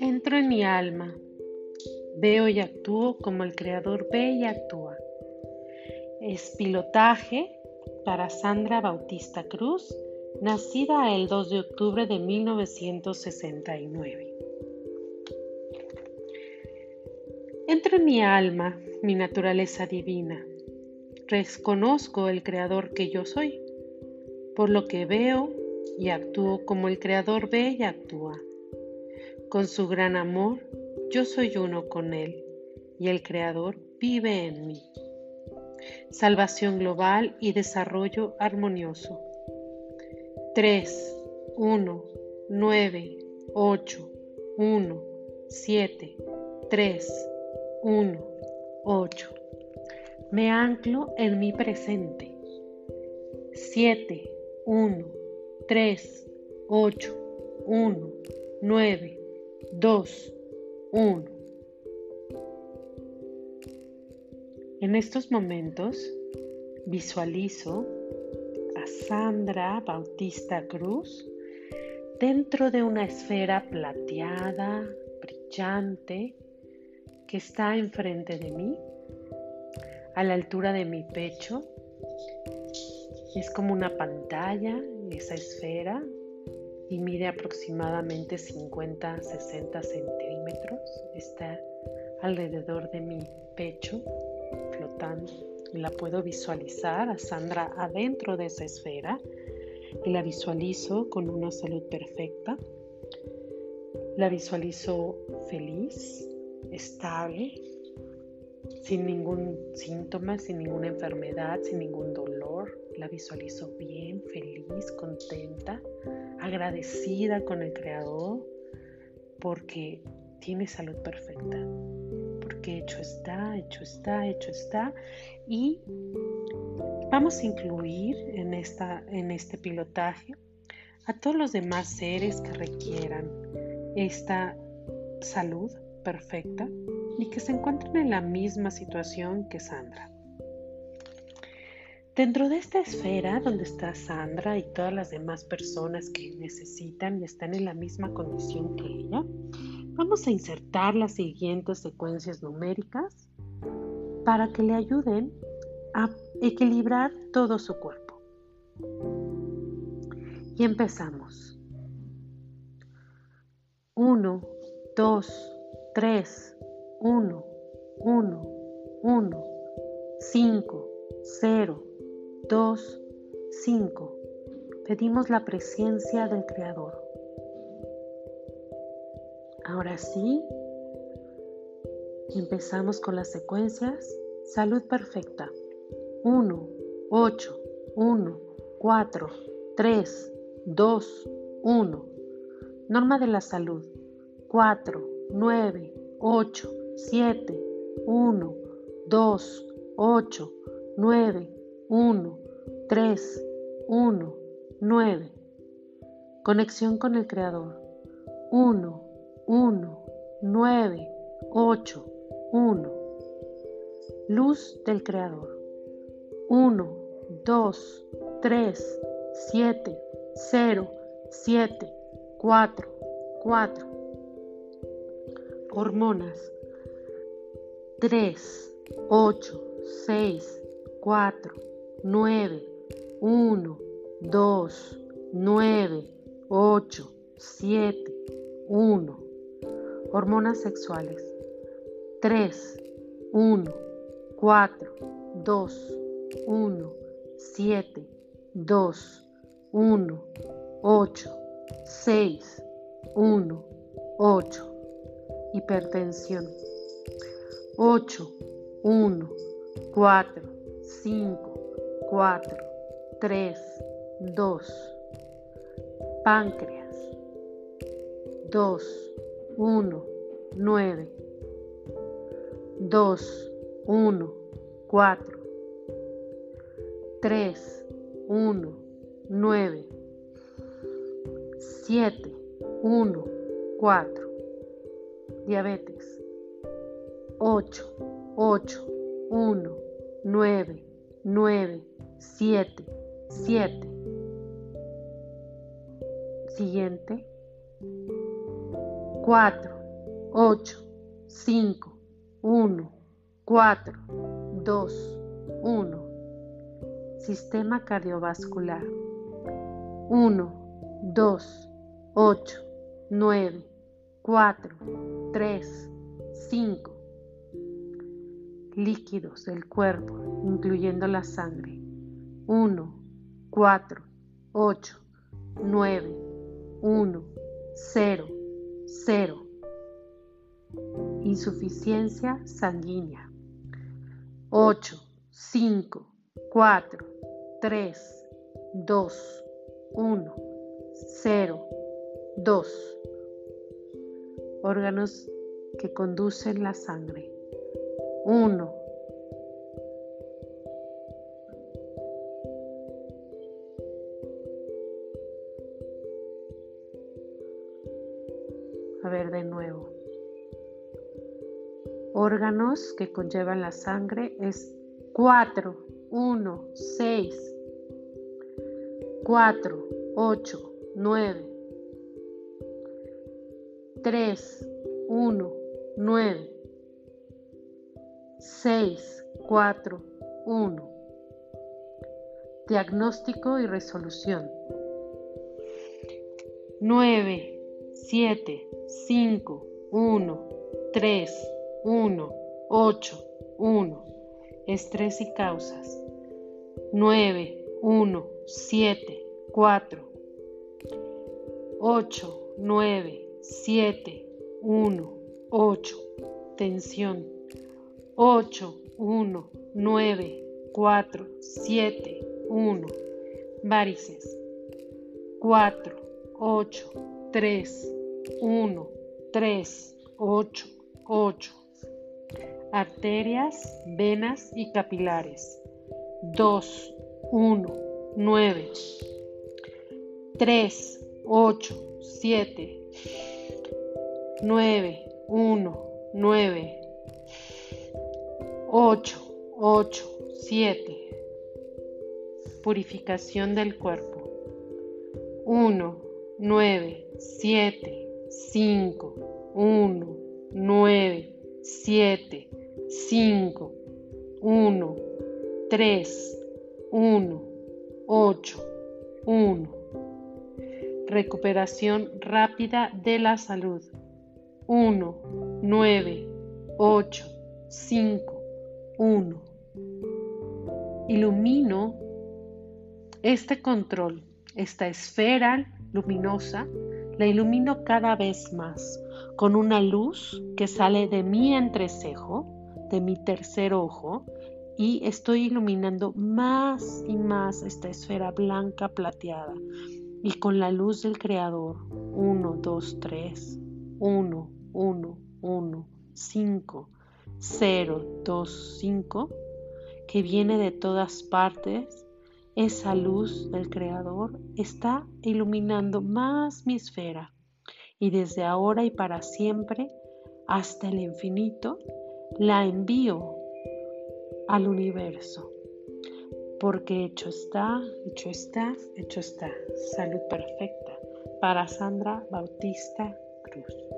Entro en mi alma, veo y actúo como el Creador ve y actúa. Es pilotaje para Sandra Bautista Cruz, nacida el 2 de octubre de 1969. Entro en mi alma, mi naturaleza divina. Reconozco el creador que yo soy, por lo que veo y actúo como el creador ve y actúa. Con su gran amor, yo soy uno con él y el creador vive en mí. Salvación global y desarrollo armonioso. 3, 1, 9, 8, 1, 7, 3, 1, 8. Me anclo en mi presente. 7, 1, 3, 8, 1, 9, 2, 1. En estos momentos visualizo a Sandra Bautista Cruz dentro de una esfera plateada, brillante, que está enfrente de mí, a la altura de mi pecho. Es como una pantalla, esa esfera, y mide aproximadamente 50-60 centímetros. Está alrededor de mi pecho, flotando. La puedo visualizar a Sandra adentro de esa esfera y la visualizo con una salud perfecta. La visualizo feliz, estable, sin ningún síntoma, sin ninguna enfermedad, sin ningún dolor. La visualizo bien, feliz, contenta, agradecida con el Creador porque tiene salud perfecta. Porque hecho está, hecho está, hecho está. Y vamos a incluir en, esta, en este pilotaje a todos los demás seres que requieran esta salud perfecta y que se encuentran en la misma situación que Sandra. Dentro de esta esfera donde está Sandra y todas las demás personas que necesitan y están en la misma condición que ella, vamos a insertar las siguientes secuencias numéricas para que le ayuden a equilibrar todo su cuerpo. Y empezamos. 1, 2, 3, 1, 1, 1, 5, 0, 2, 5. Pedimos la presencia del Creador. Ahora sí, empezamos con las secuencias. Salud perfecta. 1, 8, 1, 4, 3, 2, 1. Norma de la salud. 4, 9, 8, 7, 1, 2, 8, 9, 1, 3, 1, 9. Conexión con el Creador. 1, 1, 9, 8, 1. Luz del Creador. 1, 2, 3, 7, 0, 7, 4, 4 hormonas. 3, 8, 6, 4, 9, 1, 2, 9, 8, 7, 1. Hormonas sexuales. 3, 1, 4, 2, 1, 7, 2, 1, 8, 6, 1, 8 hipertensión. 8, 1, 4, 5, 4, 3, 2. Páncreas. 2, 1, 9. 2, 1, 4. 3, 1, 9. 7, 1, 4 diabetes. 8, 8, 1, 9, 9, 7, 7. Siguiente. 4, 8, 5, 1, 4, 2, 1. Sistema cardiovascular. 1, 2, 8, 9, 4, 3, 5. Líquidos del cuerpo, incluyendo la sangre. 1, 4, 8, 9, 1, 0, 0. Insuficiencia sanguínea. 8, 5, 4, 3, 2, 1, 0, 2. Órganos que conducen la sangre. 1, A ver de nuevo. Órganos que conllevan la sangre es 4, 1, 6, 4, 8, 9, 3, 1, 9, 6, 4, 1. Diagnóstico y resolución. 9, 7, 5, 1, 3, 1, 8, 1. Estrés y causas. 9, 1, 7, 4. 8, 9, 7, 1, 8. Tensión. 8, 1, 9, 4, 7, 1. Varices. 4, 8, 3, 1, 3, 8, 8. Arterias, venas y capilares. 2, 1, 9. 3, 8, 7. 9, 1, 9. 8, 8, 7. Purificación del cuerpo. 1, 9, 7, 5, 1, 9, 7, 5, 1, 3, 1, 8, 1. Recuperación rápida de la salud. 1, 9, 8, 5, 1. Ilumino este control, esta esfera luminosa la ilumino cada vez más con una luz que sale de mi entrecejo, de mi tercer ojo, y estoy iluminando más y más esta esfera blanca plateada. Y con la luz del Creador, 1, 2, 3, 1, 1, 1, 5, 0, 2, 5, que viene de todas partes, esa luz del Creador está iluminando más mi esfera y desde ahora y para siempre hasta el infinito la envío al universo. Porque hecho está, hecho está, hecho está. Salud perfecta para Sandra Bautista Cruz.